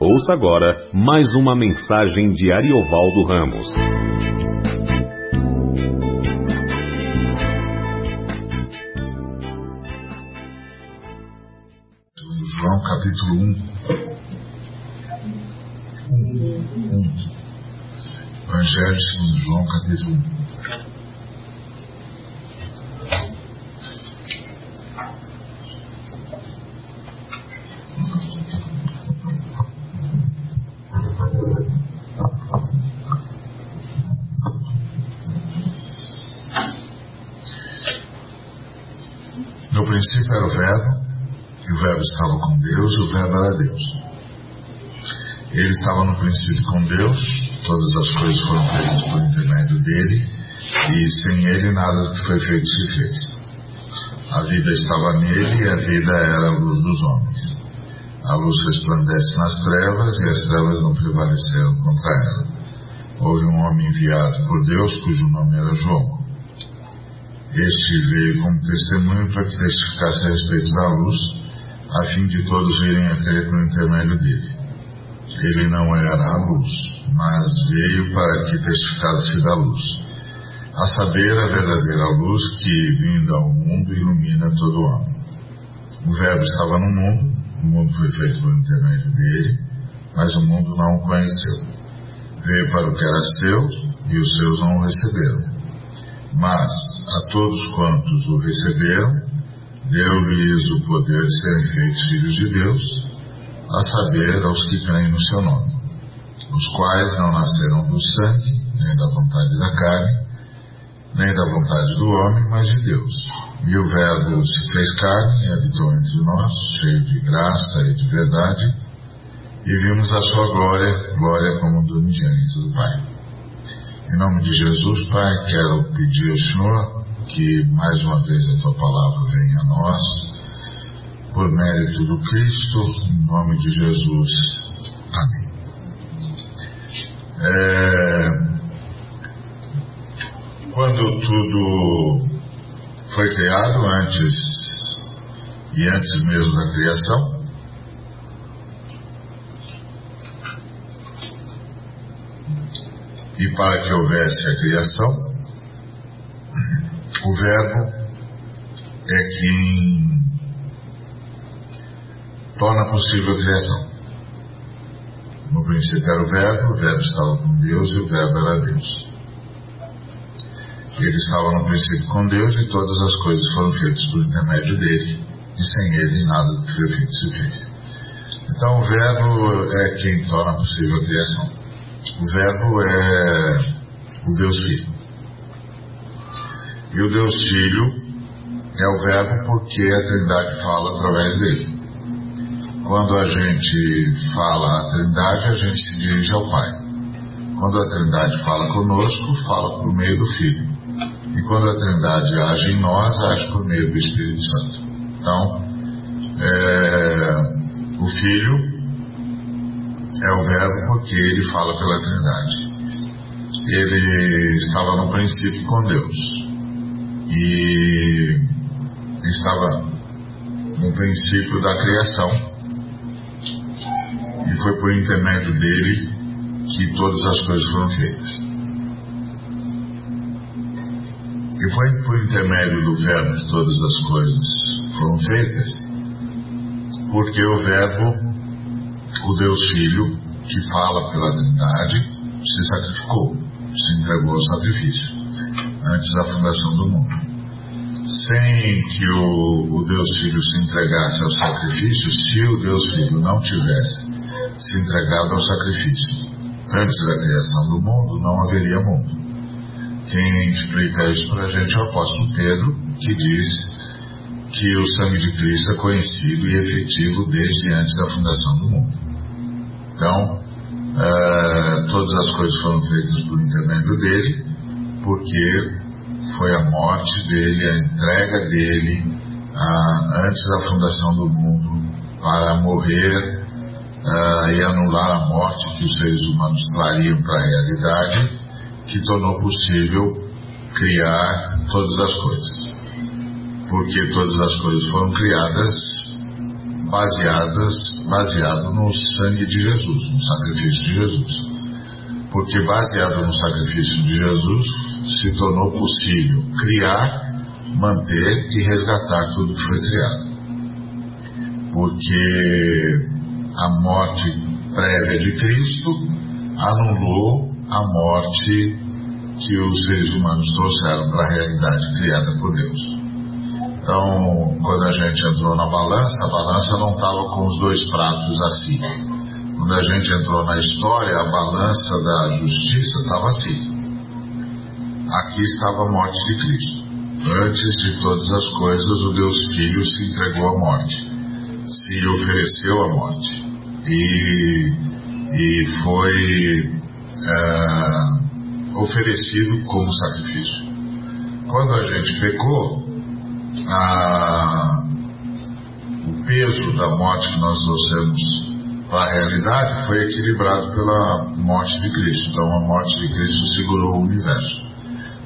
Ouça agora mais uma mensagem de Ariovaldo Ramos. João capítulo 1. 1. 1. Evangelho segundo João capítulo 1. Princípio era o Verbo, e o Verbo estava com Deus, e o Verbo era Deus. Ele estava no princípio com Deus, todas as coisas foram feitas por intermédio dele, e sem ele nada que foi feito se fez. A vida estava nele e a vida era a luz dos homens. A luz resplandece nas trevas e as trevas não prevaleceram contra ela. Houve um homem enviado por Deus, cujo nome era João. Este veio como testemunho para que testificasse a respeito da luz, a fim de todos virem a crer por intermédio dele. Ele não era a luz, mas veio para que testificasse da luz, a saber, a verdadeira luz que, vindo ao mundo, ilumina todo homem. O Verbo estava no mundo, o mundo foi feito por intermédio dele, mas o mundo não o conheceu. Veio para o que era seu e os seus não o receberam. Mas a todos quantos o receberam, deu-lhes o poder de serem feitos filhos de Deus, a saber, aos que creem no seu nome, os quais não nasceram do sangue, nem da vontade da carne, nem da vontade do homem, mas de Deus. E o Verbo se fez carne e habitou entre nós, cheio de graça e de verdade, e vimos a sua glória, glória como do unigênito do Pai. Em nome de Jesus, Pai, quero pedir ao Senhor que mais uma vez a tua palavra venha a nós, por mérito do Cristo, em nome de Jesus. Amém. É, quando tudo foi criado, antes e antes mesmo da criação, e para que houvesse a criação, o Verbo é quem torna possível a criação. No princípio era o Verbo, o Verbo estava com Deus e o Verbo era Deus. Ele estava no princípio com Deus e todas as coisas foram feitas por intermédio dele, e sem ele nada do que foi feito se fez. Então o Verbo é quem torna possível a criação. O Verbo é o Deus Filho. E o Deus Filho é o Verbo porque a Trindade fala através dele. Quando a gente fala a Trindade, a gente se dirige ao Pai. Quando a Trindade fala conosco, fala por meio do Filho. E quando a Trindade age em nós, age por meio do Espírito Santo. Então, é, o Filho é o Verbo porque ele fala pela Trindade. Ele estava no princípio com Deus e estava no princípio da criação e foi por intermédio dele que todas as coisas foram feitas. E foi por intermédio do Verbo que todas as coisas foram feitas, porque o Verbo o Deus Filho, que fala pela Trindade, se sacrificou, se entregou ao sacrifício, antes da fundação do mundo. Sem que o, o Deus Filho se entregasse ao sacrifício, se o Deus Filho não tivesse se entregado ao sacrifício antes da criação do mundo, não haveria mundo. Quem explica isso para a gente é o apóstolo Pedro, que diz que o sangue de Cristo é conhecido e efetivo desde antes da fundação do mundo. Então, é, todas as coisas foram feitas por intermédio dele, porque foi a morte dele, a entrega dele, a, antes da fundação do mundo, para morrer uh, e anular a morte que os seres humanos trariam para a realidade, que tornou possível criar todas as coisas. Porque todas as coisas foram criadas baseadas, baseado no sangue de Jesus, no sacrifício de Jesus. Porque baseado no sacrifício de Jesus se tornou possível criar, manter e resgatar tudo que foi criado. Porque a morte prévia de Cristo anulou a morte que os seres humanos trouxeram para a realidade criada por Deus. Então, quando a gente entrou na balança, a balança não estava com os dois pratos assim. Quando a gente entrou na história, a balança da justiça estava assim. Aqui estava a morte de Cristo. Antes de todas as coisas, o Deus Filho se entregou à morte, se ofereceu à morte e, e foi é, oferecido como sacrifício. Quando a gente pecou, a, o peso da morte que nós trouxemos a realidade foi equilibrado pela morte de Cristo. Então a morte de Cristo segurou o universo.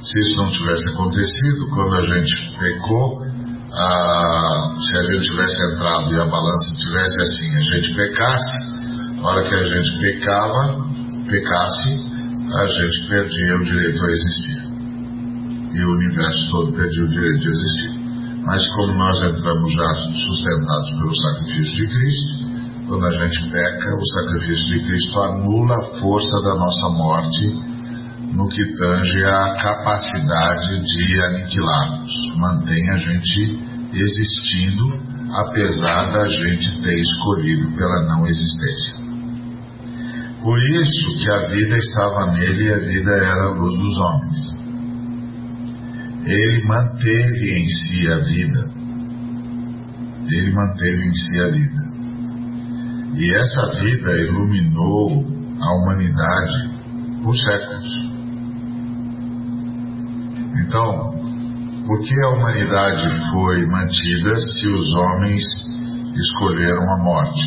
Se isso não tivesse acontecido, quando a gente pecou, a, se a gente tivesse entrado e a balança tivesse assim, a gente pecasse, na hora que a gente pecava, pecasse, a gente perdia o direito a existir. E o universo todo perdia o direito de existir. Mas como nós entramos já sustentados pelo sacrifício de Cristo, quando a gente peca, o sacrifício de Cristo anula a força da nossa morte no que tange a capacidade de aniquilarmos. Mantém a gente existindo, apesar da gente ter escolhido pela não existência. Por isso que a vida estava nele e a vida era a luz dos homens ele manteve em si a vida. Ele manteve em si a vida. E essa vida iluminou a humanidade por séculos. Então, por que a humanidade foi mantida se os homens escolheram a morte?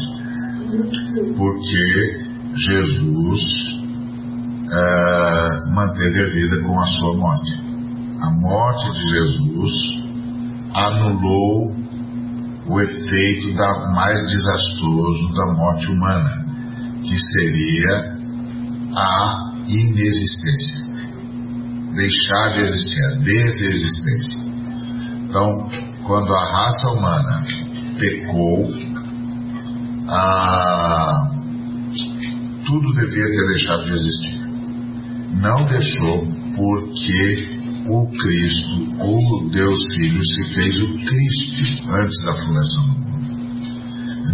Porque Jesus é, manteve a vida com a sua morte a morte de Jesus anulou o efeito da, mais desastroso da morte humana, que seria a inexistência. Deixar de existir, a desexistência. Então, quando a raça humana pecou, a... tudo devia ter deixado de existir. Não deixou porque o Cristo, o Deus Filho, se fez o Cristo antes da fundação do mundo.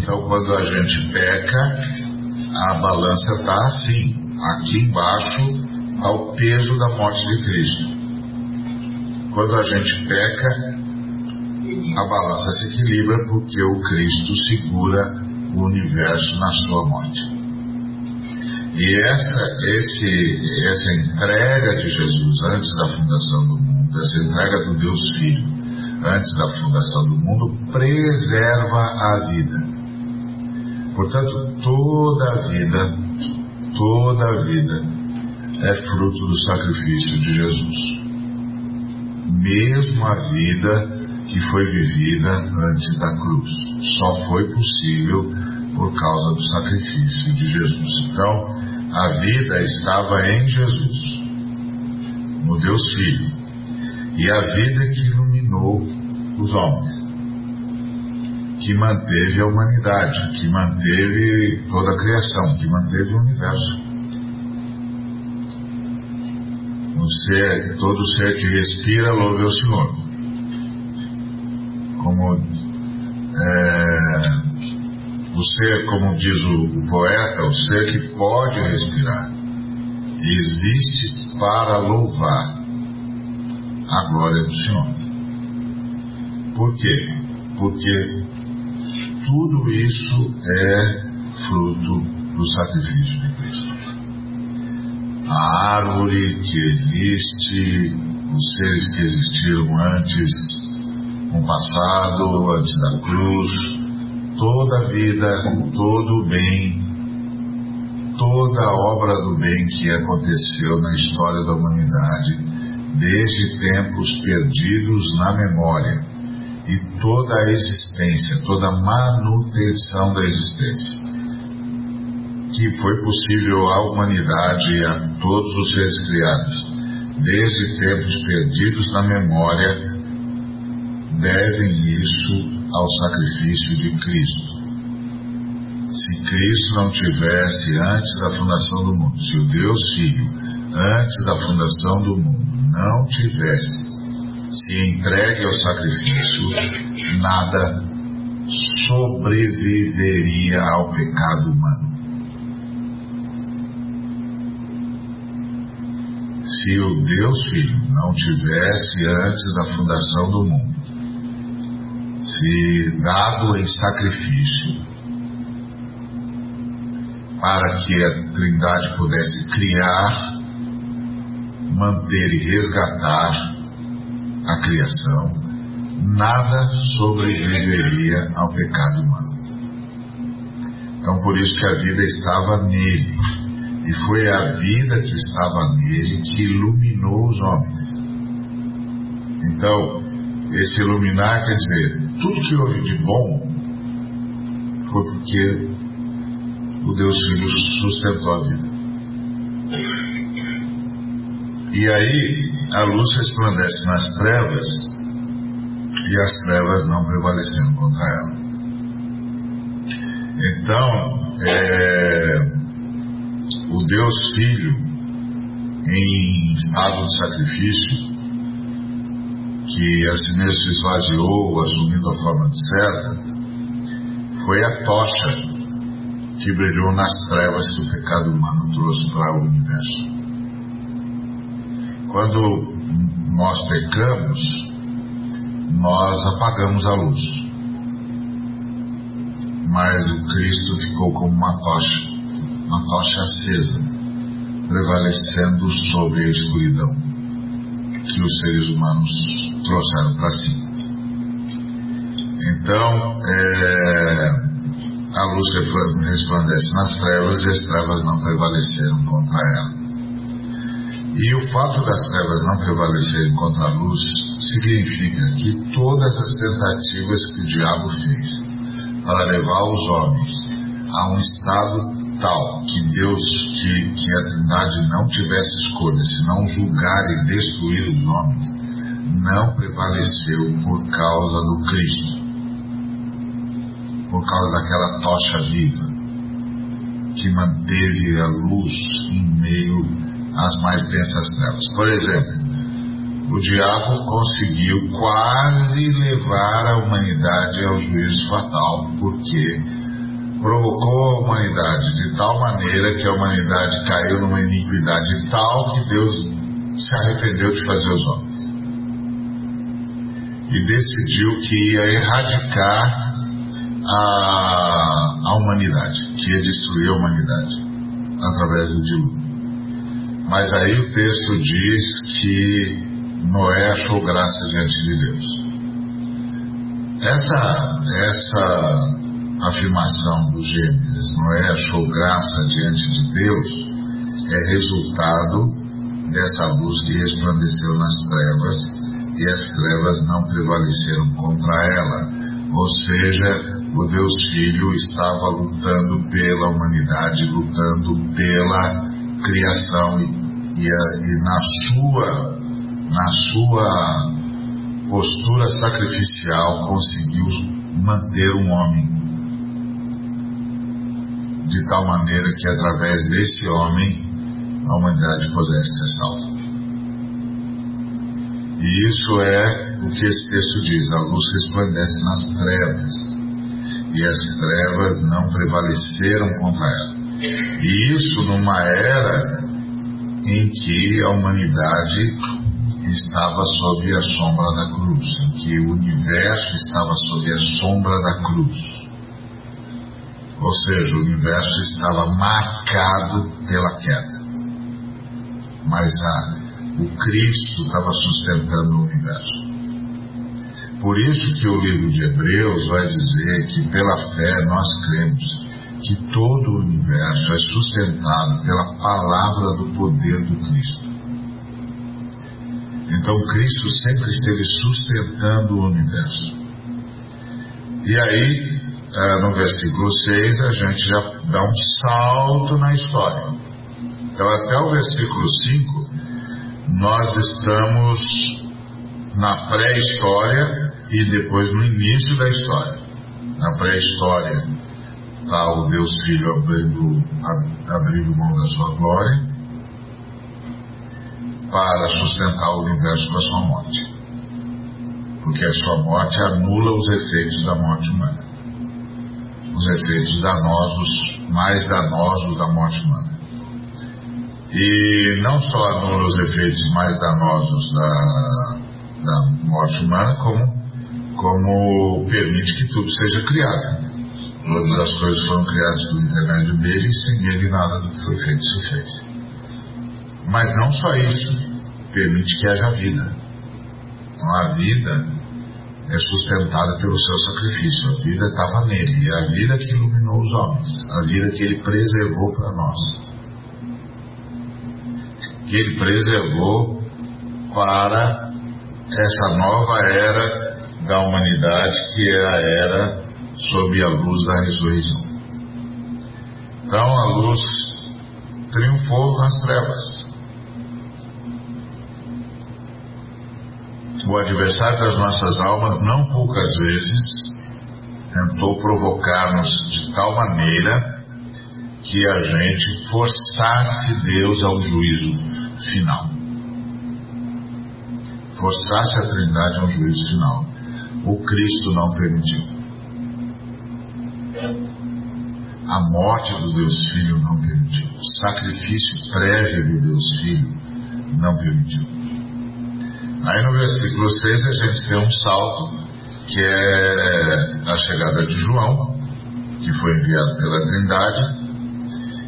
Então, quando a gente peca, a balança está assim. Aqui embaixo está o peso da morte de Cristo. Quando a gente peca, a balança se equilibra porque o Cristo segura o universo na sua morte. E essa, esse, essa entrega de Jesus antes da fundação do mundo, essa entrega do Deus Filho antes da fundação do mundo, preserva a vida. Portanto, toda a vida, toda a vida é fruto do sacrifício de Jesus. Mesmo a vida que foi vivida antes da cruz. Só foi possível por causa do sacrifício de Jesus. Então, a vida estava em Jesus, no Deus Filho, e a vida que iluminou os homens, que manteve a humanidade, que manteve toda a criação, que manteve o universo. O ser, todo ser que respira louve ao Senhor. Como é, o ser, como diz o poeta, o ser que pode respirar, existe para louvar a glória do Senhor. Por quê? Porque tudo isso é fruto do sacrifício de Cristo. A árvore que existe, os seres que existiram antes, no passado, antes da cruz, toda a vida, todo o bem, toda a obra do bem que aconteceu na história da humanidade, desde tempos perdidos na memória, e toda a existência, toda a manutenção da existência. Que foi possível à humanidade e a todos os seres criados, desde tempos perdidos na memória, devem isso ao sacrifício de Cristo. Se Cristo não tivesse antes da fundação do mundo, se o Deus Filho, antes da fundação do mundo, não tivesse se entregue ao sacrifício, nada sobreviveria ao pecado humano. Se o Deus Filho não tivesse antes da fundação do mundo, se dado em sacrifício, para que a Trindade pudesse criar, manter e resgatar a criação, nada sobreviveria ao pecado humano. Então, por isso que a vida estava nele. E foi a vida que estava nele que iluminou os homens. Então, esse iluminar quer dizer, tudo que houve de bom foi porque o Deus Filho sustentou a vida. E aí, a luz resplandece nas trevas e as trevas não prevaleceram contra ela. Então, é, o Deus Filho, em estado de sacrifício, que a si mesmo se esvaziou, assumindo a forma de servo, foi a tocha que brilhou nas trevas que o pecado humano trouxe para o universo. Quando nós pecamos, nós apagamos a luz. Mas o Cristo ficou como uma tocha, uma tocha acesa, prevalecendo sobre a escuridão que os seres humanos trouxeram para si. Então, é, a luz resplandece nas trevas e as trevas não prevaleceram contra ela. E o fato das trevas não prevalecerem contra a luz significa que todas as tentativas que o diabo fez para levar os homens a um estado tal que Deus, que, que a Trindade não tivesse escolha, senão julgar e destruir os homens, não prevaleceu por causa do Cristo, por causa daquela tocha viva que manteve a luz em meio as mais densas trevas. Por exemplo, o diabo conseguiu quase levar a humanidade ao juízo fatal, porque provocou a humanidade de tal maneira que a humanidade caiu numa iniquidade tal que Deus se arrependeu de fazer os homens. E decidiu que ia erradicar a, a humanidade, que ia destruir a humanidade através do dilúvio. Mas aí o texto diz que Noé achou graça diante de Deus. Essa, essa afirmação do Gênesis, Noé achou graça diante de Deus, é resultado dessa luz que resplandeceu nas trevas e as trevas não prevaleceram contra ela. Ou seja, o Deus Filho estava lutando pela humanidade, lutando pela criação e e, e na sua na sua postura sacrificial conseguiu manter um homem de tal maneira que através desse homem a humanidade pudesse ser salva. E isso é o que esse texto diz: a luz resplandece nas trevas, e as trevas não prevaleceram contra ela. E isso numa era em que a humanidade estava sob a sombra da cruz, em que o universo estava sob a sombra da cruz. Ou seja, o universo estava marcado pela queda. Mas a, o Cristo estava sustentando o universo. Por isso que o livro de Hebreus vai dizer que pela fé nós cremos que todo o universo é sustentado pela palavra do poder do Cristo. Então Cristo sempre esteve sustentando o universo. E aí, é, no versículo 6, a gente já dá um salto na história. Então, até o versículo 5, nós estamos na pré-história e depois no início da história. Na pré-história está o Deus Filho abrindo, abrindo mão da sua glória para sustentar o universo com a sua morte. Porque a sua morte anula os efeitos da morte humana. Os efeitos danosos, mais danosos da morte humana. E não só anula os efeitos mais danosos da, da morte humana, como, como permite que tudo seja criado. Todas as coisas foram criadas por intermédio dele e sem ele nada do que foi feito se fez. Mas não só isso, permite que haja vida. A vida é sustentada pelo seu sacrifício. A vida estava nele, e a vida que iluminou os homens, a vida que ele preservou para nós. Que ele preservou para essa nova era da humanidade, que é a era sob a luz da ressurreição. Então a luz triunfou nas trevas. O adversário das nossas almas não poucas vezes tentou provocar-nos de tal maneira que a gente forçasse Deus ao juízo final. Forçasse a Trindade ao juízo final. O Cristo não permitiu. A morte do Deus Filho não permitiu. O sacrifício prévio do Deus Filho não permitiu. Aí no versículo 6 a gente tem um salto, que é a chegada de João, que foi enviado pela Trindade,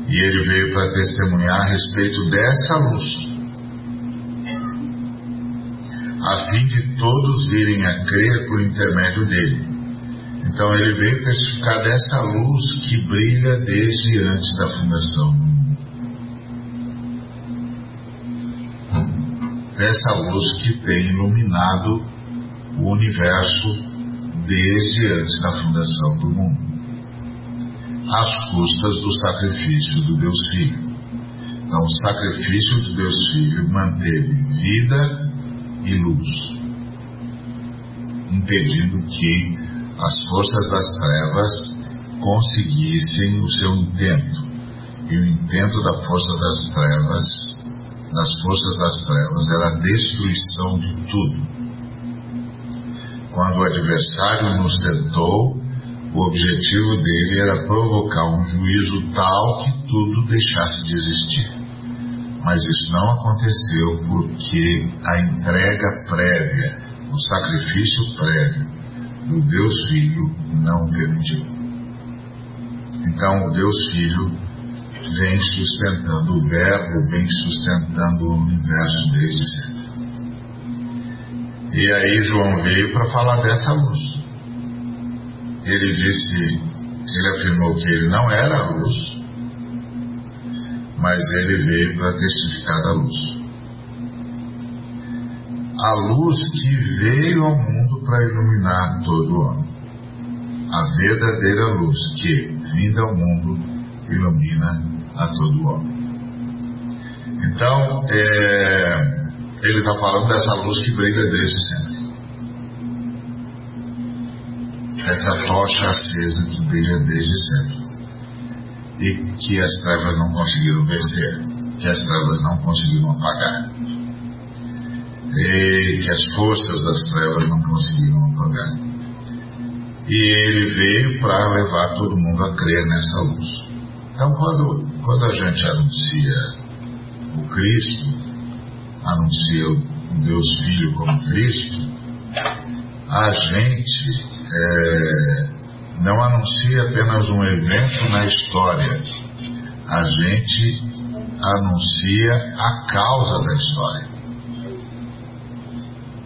e ele veio para testemunhar a respeito dessa luz, a fim de todos virem a crer por intermédio dele. Então ele veio testificar dessa luz que brilha desde antes da fundação dessa luz que tem iluminado o universo desde antes da fundação do mundo, às custas do sacrifício do Deus Filho. Então, o sacrifício do Deus Filho manteve vida e luz, impedindo que as forças das trevas conseguissem o seu intento. E o intento da força das trevas das forças das trevas era a destruição de tudo. Quando o adversário nos tentou, o objetivo dele era provocar um juízo tal que tudo deixasse de existir. Mas isso não aconteceu porque a entrega prévia, o sacrifício prévio do Deus Filho não permitiu. Então, o Deus Filho vem sustentando, o Verbo vem sustentando o universo desde sempre. E aí João veio para falar dessa luz. Ele disse, ele afirmou que ele não era a luz, mas ele veio para testificar da luz. A luz que veio ao mundo para iluminar todo homem. A verdadeira luz que, vinda ao mundo, ilumina a todo homem. Então, é, ele está falando dessa luz que brilha desde sempre. Essa tocha acesa que brilha desde sempre. E que as trevas não conseguiram vencer, que as trevas não conseguiram apagar. E que as forças das trevas não conseguiram apagar. E ele veio para levar todo mundo a crer nessa luz. Então, quando quando a gente anuncia o Cristo, anuncia o Deus Filho como Cristo, a gente é, não anuncia apenas um evento na história, a gente anuncia a causa da história.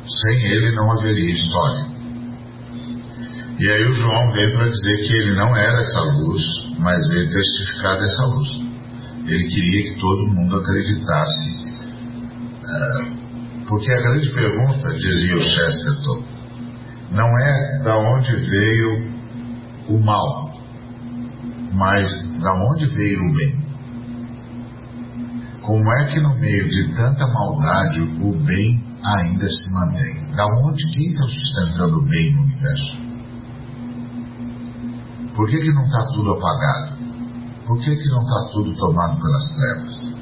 Sem ele não haveria história. E aí o João veio para dizer que ele não era essa luz, mas veio testificar dessa luz. Ele queria que todo mundo acreditasse. É, porque a grande pergunta, dizia o Chesterton, não é da onde veio o mal. Mas da onde veio o bem? Como é que no meio de tanta maldade o bem ainda se mantém? Da onde quem está sustentando o bem no universo? Por que, que não está tudo apagado? Por que, que não está tudo tomado pelas trevas?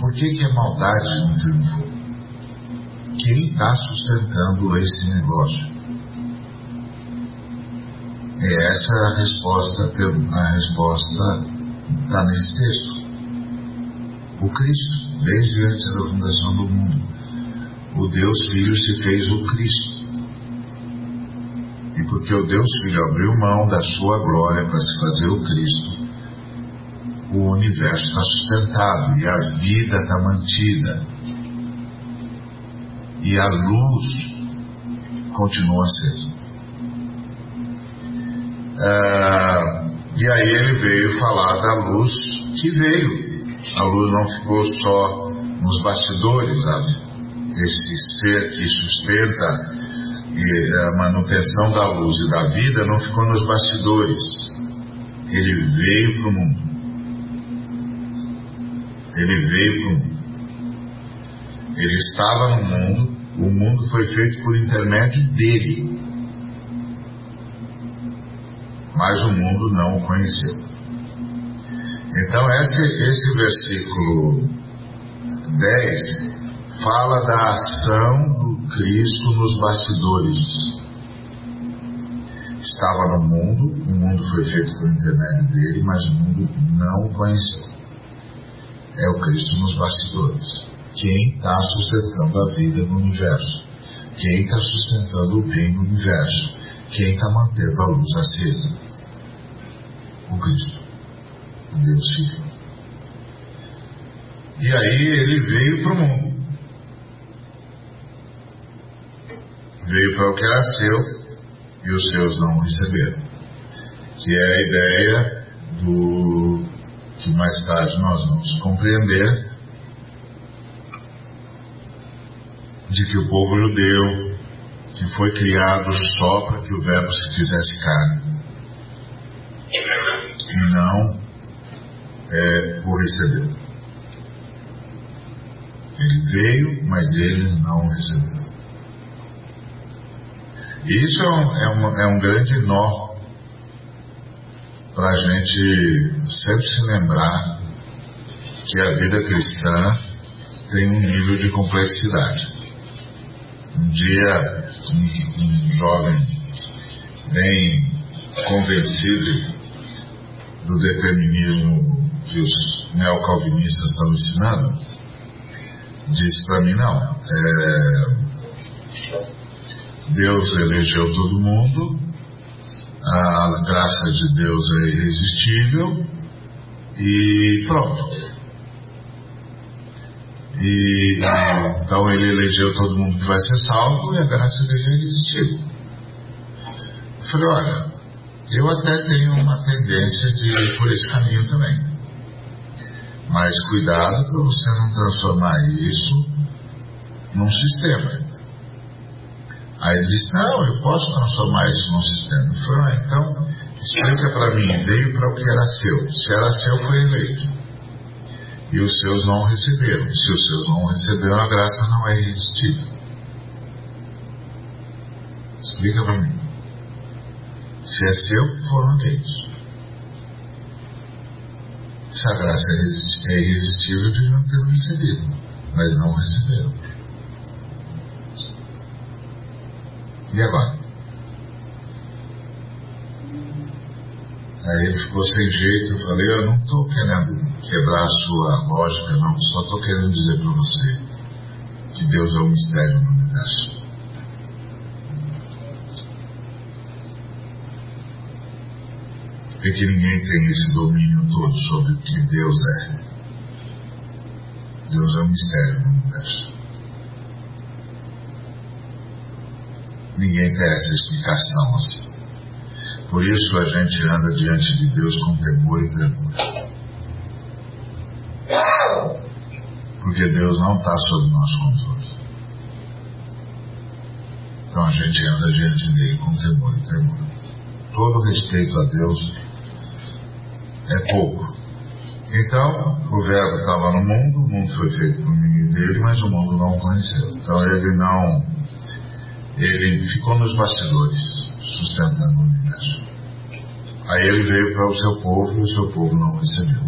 Por que, que a maldade não triunfou? Quem está sustentando esse negócio? É essa a resposta, a resposta está nesse texto. O Cristo, desde antes da fundação do mundo, o Deus Filho se fez o Cristo. Porque o Deus Filho abriu mão da sua glória para se fazer o Cristo, o universo está sustentado e a vida está mantida. E a luz continua acesa. Ah, e aí ele veio falar da luz que veio. A luz não ficou só nos bastidores, sabe? Esse ser que sustenta a manutenção da luz e da vida não ficou nos bastidores. Ele veio para o mundo. Ele veio para o mundo. Ele estava no mundo, o mundo foi feito por intermédio dele. Mas o mundo não o conheceu. Então, esse, esse versículo 10 fala da ação Cristo nos bastidores. Estava no mundo, o mundo foi feito por intermédio dele, mas o mundo não o conheceu é o Cristo nos bastidores. Quem está sustentando a vida no universo. Quem está sustentando o bem no universo. Quem está mantendo a luz acesa. O Cristo. O Deus Filho. E aí ele veio para o mundo. Veio para o que era seu e os seus não receberam. Que é a ideia do que mais tarde nós vamos compreender, de que o povo judeu, que foi criado só para que o Verbo se fizesse carne, e não é, o recebeu. Ele veio, mas eles não o receberam. Isso é um, é, uma, é um grande nó para a gente sempre se lembrar que a vida cristã tem um nível de complexidade. Um dia, um, um jovem bem convencido do determinismo que os neocalvinistas estão ensinando, disse para mim: não, é, Deus elegeu todo mundo, a graça de Deus é irresistível e pronto. E então ele elegeu todo mundo que vai ser salvo e a graça dele é irresistível. Eu falei, olha, eu até tenho uma tendência de ir por esse caminho também. Mas cuidado para você não transformar isso num sistema. Aí ele disse, não, eu posso transformar isso num sistema. Eu falei, ah, então explica para mim, veio para o que era seu. Se era seu, foi eleito. E os seus não receberam. Se os seus não receberam, a graça não é irresistível. Explica para mim. Se é seu, foram eleitos. Se a graça é irresistível, deviam ter recebido, mas não receberam. E agora? Aí ele ficou sem jeito, eu falei, eu não estou querendo quebrar a sua lógica, não, só estou querendo dizer para você que Deus é um mistério no universo. E que ninguém tem esse domínio todo sobre o que Deus é. Deus é um mistério no universo. Ninguém tem essa explicação assim. Por isso a gente anda diante de Deus com temor e tremor. Porque Deus não está sob nosso controle. Então a gente anda diante dele com temor e tremor. todo respeito a Deus é pouco. Então, o Verbo estava no mundo, o mundo foi feito por meio dele, mas o mundo não o conheceu. Então ele não. Ele ficou nos bastidores, sustentando o universo. Aí ele veio para o seu povo e o seu povo não o recebeu.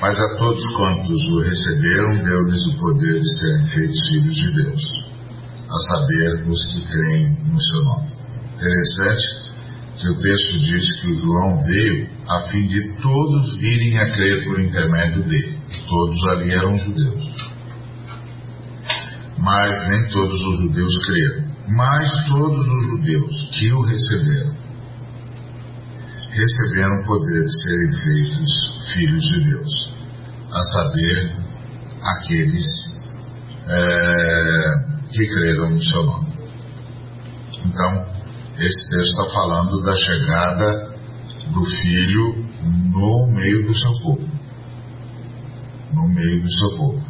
Mas a todos quantos o receberam, deu-lhes o poder de serem feitos filhos de Deus, a saber, os que creem no seu nome. Interessante que o texto diz que o João veio a fim de todos virem a crer por intermédio dele. Todos ali eram judeus. Mas nem todos os judeus creram. Mas todos os judeus que o receberam, receberam o poder de serem feitos filhos de Deus, a saber, aqueles é, que creram no seu nome. Então, esse texto está falando da chegada do filho no meio do seu povo. No meio do seu povo.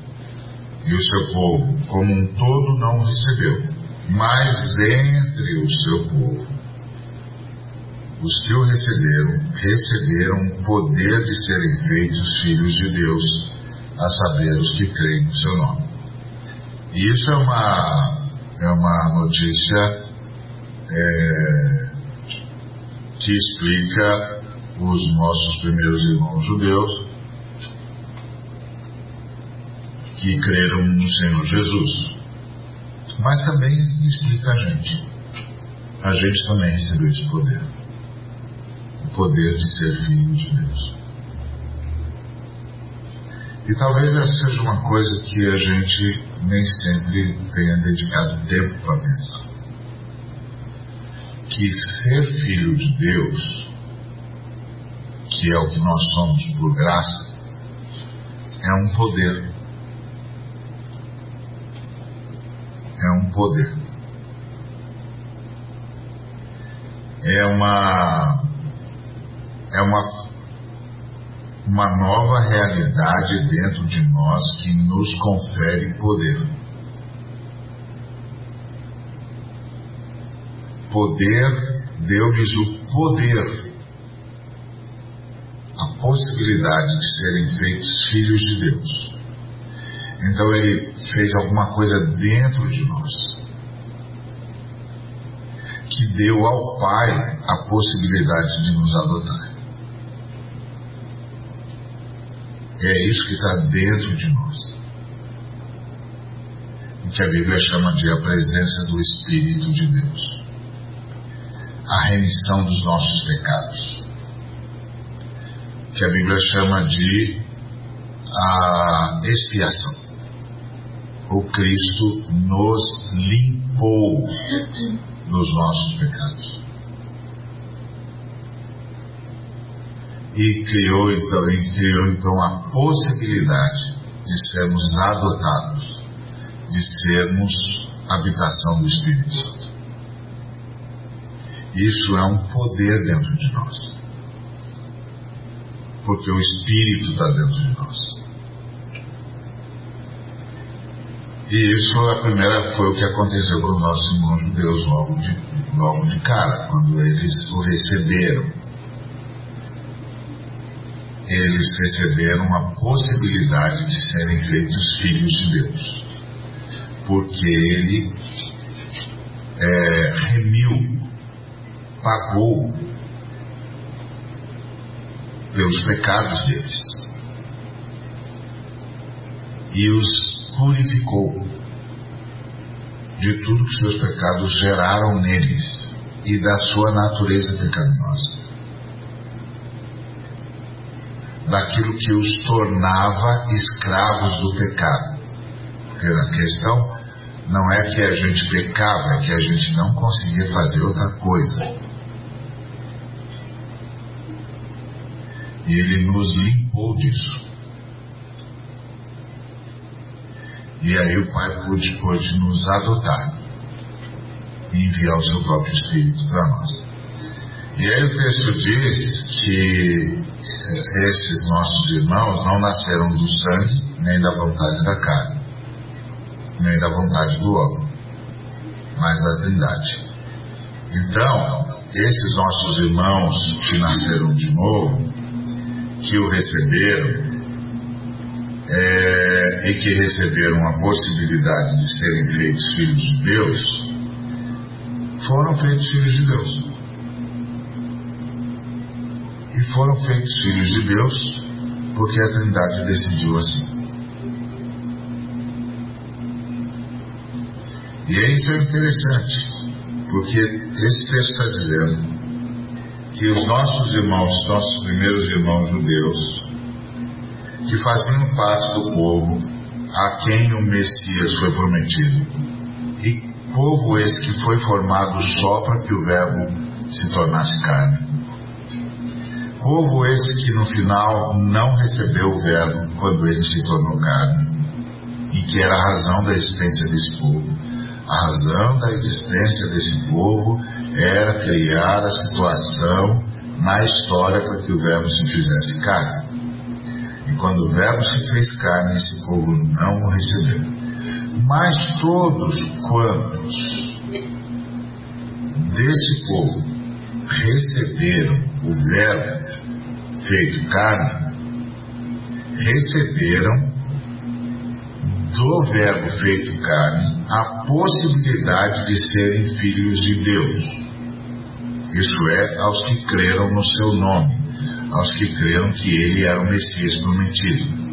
E o seu povo, como um todo, não recebeu. Mas entre o seu povo, os que o receberam, receberam o poder de serem feitos filhos de Deus, a saber, os que creem no seu nome. E isso é uma, é uma notícia é, que explica os nossos primeiros irmãos judeus que creram no Senhor Jesus. Mas também explica a gente. A gente também recebeu esse poder. O poder de ser filho de Deus. E talvez essa seja uma coisa que a gente nem sempre tenha dedicado tempo para pensar que ser filho de Deus, que é o que nós somos por graça, é um poder. É um poder. É uma é uma uma nova realidade dentro de nós que nos confere poder. poder, deu-lhes o poder, a possibilidade de serem feitos filhos de Deus. Então ele fez alguma coisa dentro de nós que deu ao Pai a possibilidade de nos adotar. É isso que está dentro de nós. O que a Bíblia chama de a presença do Espírito de Deus a remissão dos nossos pecados, que a Bíblia chama de a expiação. O Cristo nos limpou dos nossos pecados. E criou então, e criou então a possibilidade de sermos adotados, de sermos habitação do Espírito Santo. Isso é um poder dentro de nós. Porque o Espírito está dentro de nós. E isso a primeira foi o que aconteceu com os nossos irmãos judeus logo de, logo de cara, quando eles o receberam. Eles receberam a possibilidade de serem feitos filhos de Deus. Porque ele é, remiu pagou pelos pecados deles e os purificou de tudo que seus pecados geraram neles e da sua natureza pecaminosa, daquilo que os tornava escravos do pecado. Porque a questão não é que a gente pecava, é que a gente não conseguia fazer outra coisa. E ele nos limpou disso. E aí o Pai pôde, pôde nos adotar e enviar o seu próprio Espírito para nós. E aí o texto diz que eh, esses nossos irmãos não nasceram do sangue nem da vontade da carne, nem da vontade do homem, mas da Trindade. Então, esses nossos irmãos que nasceram de novo, que o receberam, é, e que receberam a possibilidade de serem feitos filhos de Deus, foram feitos filhos de Deus. E foram feitos filhos de Deus porque a Trindade decidiu assim. E é isso é interessante, porque esse texto está dizendo que os nossos irmãos, nossos primeiros irmãos judeus, que faziam parte do povo a quem o Messias foi prometido, e povo esse que foi formado só para que o Verbo se tornasse carne. Povo esse que no final não recebeu o Verbo quando ele se tornou carne, e que era a razão da existência desse povo. A razão da existência desse povo era criar a situação na história para que o Verbo se fizesse carne. Quando o Verbo se fez carne, esse povo não o recebeu. Mas todos quantos desse povo receberam o Verbo feito carne, receberam do Verbo feito carne a possibilidade de serem filhos de Deus. Isso é, aos que creram no seu nome, aos que creram que ele era o Messias prometido.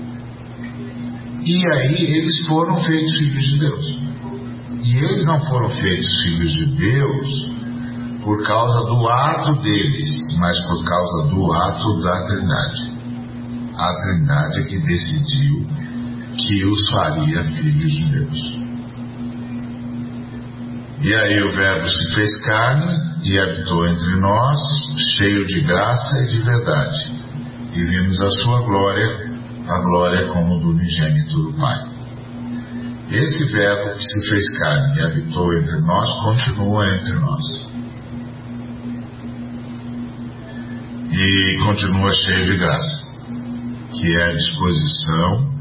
E aí eles foram feitos filhos de Deus. E eles não foram feitos filhos de Deus por causa do ato deles, mas por causa do ato da Trindade. A Trindade é que decidiu que os faria filhos de Deus. E aí o Verbo se fez carne e habitou entre nós, cheio de graça e de verdade. E vimos a sua glória, a glória como do unigênito do Pai. Esse Verbo que se fez carne e habitou entre nós, continua entre nós. E continua cheio de graça, que é a disposição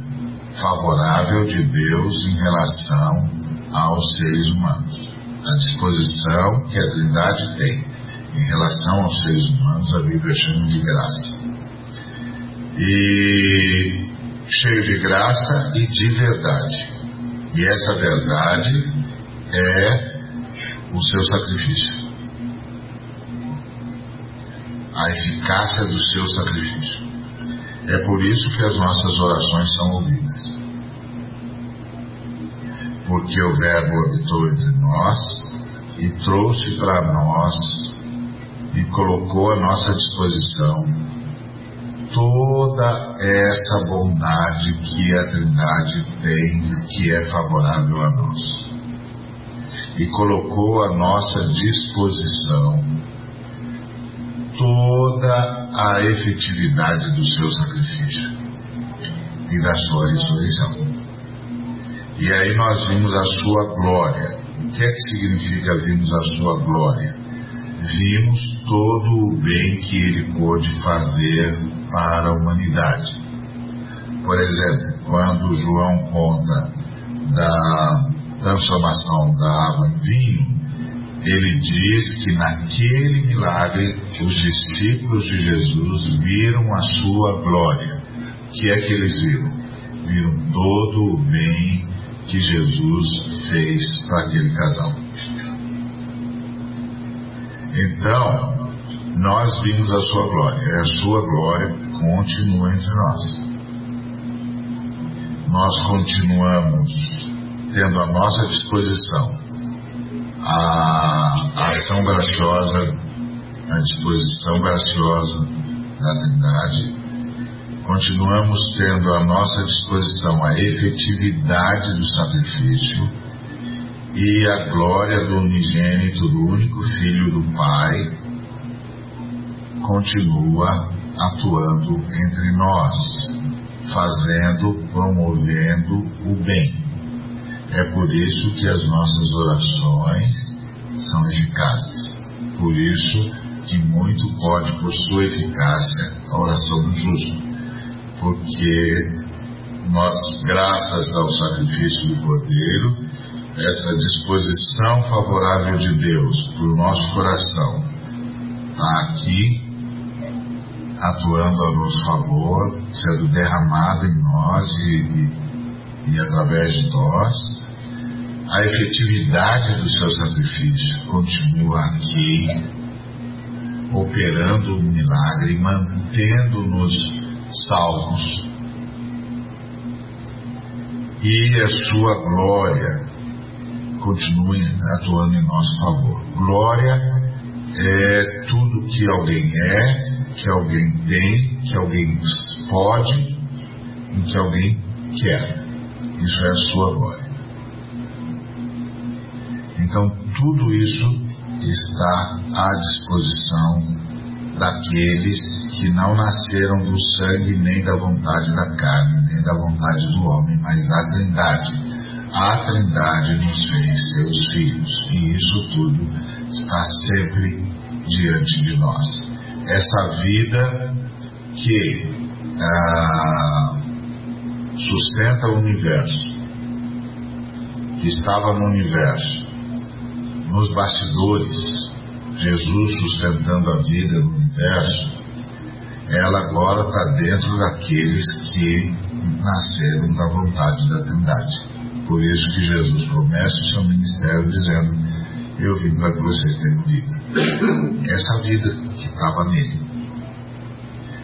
favorável de Deus em relação aos seres humanos. A disposição que a Trindade tem em relação aos seres humanos, a Bíblia chama de graça. E cheio de graça e de verdade. E essa verdade é o seu sacrifício. A eficácia do seu sacrifício. É por isso que as nossas orações são ouvidas. Porque o Verbo habitou entre nós e trouxe para nós e colocou à nossa disposição toda essa bondade que a Trindade tem, que é favorável a nós. E colocou à nossa disposição toda a efetividade do seu sacrifício e da sua ressurreição. E aí nós vimos a sua glória. O que é que significa vimos a sua glória? Vimos todo o bem que ele pôde fazer para a humanidade. Por exemplo, quando João conta da transformação da água em vinho, ele diz que naquele milagre os discípulos de Jesus viram a sua glória. O que é que eles viram? Viram todo o bem que Jesus fez para aquele casal. Então, nós vimos a sua glória, a sua glória continua entre nós. Nós continuamos tendo à nossa disposição a, a ação graciosa, a disposição graciosa da Trindade, continuamos tendo à nossa disposição a efetividade do sacrifício e a glória do unigênito, do único Filho do Pai, continua atuando entre nós, fazendo, promovendo o bem. É por isso que as nossas orações são eficazes. Por isso que muito pode, por sua eficácia, a oração do justo. Porque nós, graças ao sacrifício do Cordeiro, essa disposição favorável de Deus para o nosso coração está aqui atuando a nosso favor, sendo derramado em nós e, e, e através de nós. A efetividade do seu sacrifício continua aqui, operando o milagre, mantendo-nos salvos. E a sua glória continue atuando em nosso favor. Glória é tudo que alguém é, que alguém tem, que alguém pode e que alguém quer. Isso é a sua glória. Então, tudo isso está à disposição daqueles que não nasceram do sangue, nem da vontade da carne, nem da vontade do homem, mas da Trindade. A Trindade nos fez seus filhos, e isso tudo está sempre diante de nós essa vida que ah, sustenta o universo, que estava no universo, nos bastidores, Jesus sustentando a vida no universo, ela agora está dentro daqueles que nasceram da vontade da Trindade. Por isso que Jesus começa o seu ministério dizendo: Eu vim para que você tenha vida essa vida que estava nele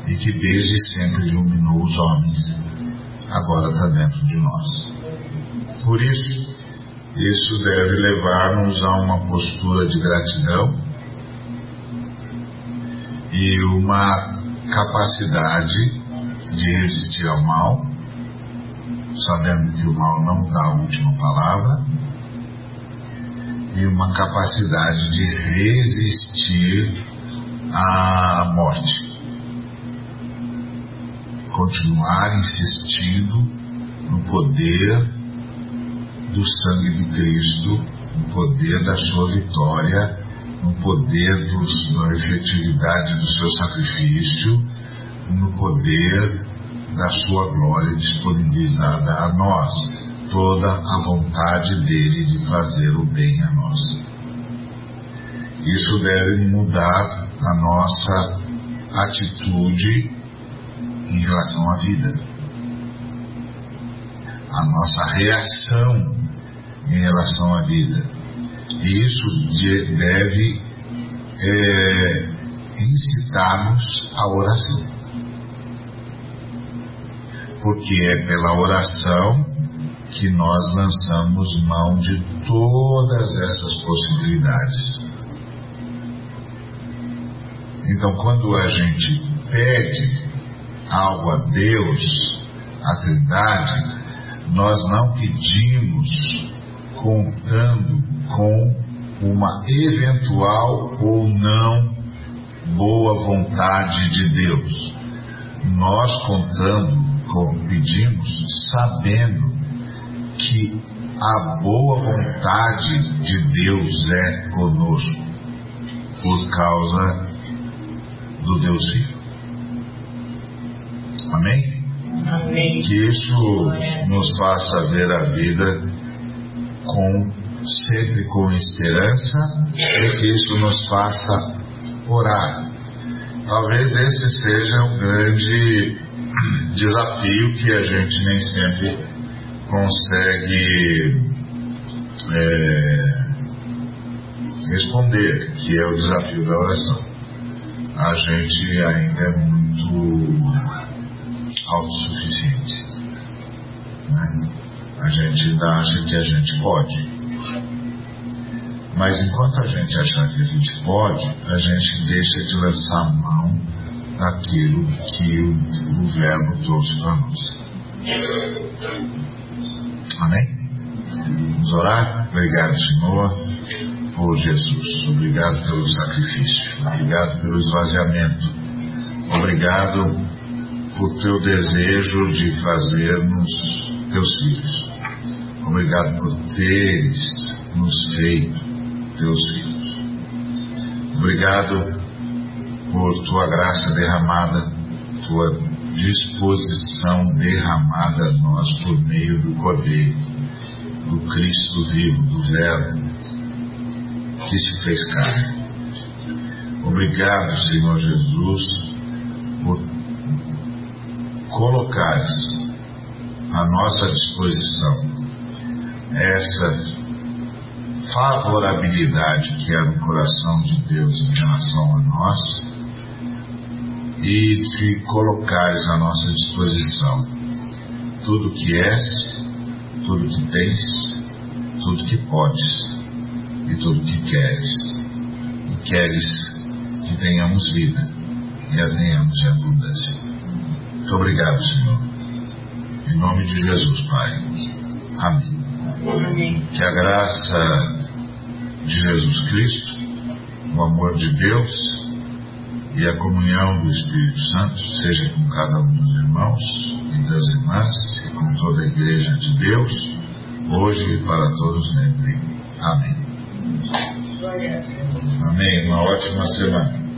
e que desde sempre iluminou os homens, agora está dentro de nós. Por isso, isso deve levar-nos a uma postura de gratidão e uma capacidade de resistir ao mal, sabendo que o mal não dá a última palavra, e uma capacidade de resistir à morte. Continuar insistindo no poder do sangue de Cristo, no poder da sua vitória, no poder dos, da efetividade do seu sacrifício, no poder da sua glória disponibilizada a nós toda a vontade dele de fazer o bem a nós. Isso deve mudar a nossa atitude em relação à vida, a nossa reação em relação à vida. E isso deve é, incitar-nos à oração. Porque é pela oração que nós lançamos mão de todas essas possibilidades. Então, quando a gente pede algo a Deus, a Trindade, nós não pedimos contando com uma eventual ou não boa vontade de Deus. Nós contando com pedimos sabendo que a boa vontade de Deus é conosco por causa do Deus vivo. Amém? Amém. Que isso nos faça ver a vida com sempre com esperança e que isso nos faça orar. Talvez esse seja um grande desafio que a gente nem sempre consegue é, responder, que é o desafio da oração. A gente ainda é muito autossuficiente. Né? A gente ainda acha que a gente pode. Mas enquanto a gente achar que a gente pode, a gente deixa de lançar mão daquilo que o, o verbo trouxe para nós. Amém? Vamos orar? Obrigado, Senhor, por Jesus. Obrigado pelo sacrifício. Obrigado pelo esvaziamento. Obrigado por teu desejo de fazer-nos teus filhos. Obrigado por teres nos feito teus filhos. Obrigado por tua graça derramada, tua disposição derramada a nós por meio do Cordeiro, do Cristo vivo, do Verbo, que se fez carne. Obrigado, Senhor Jesus, por colocares à nossa disposição essa favorabilidade que é no coração de Deus em relação a nós e de colocares à nossa disposição tudo que és, tudo que tens, tudo que podes e tudo que queres. E queres que tenhamos vida e a tenhamos em abundância. Muito obrigado, Senhor. Em nome de Jesus, Pai. Que a graça de Jesus Cristo, o amor de Deus e a comunhão do Espírito Santo seja com cada um dos irmãos e das irmãs e com toda a Igreja de Deus, hoje e para todos sempre. Amém. Amém. Uma ótima semana.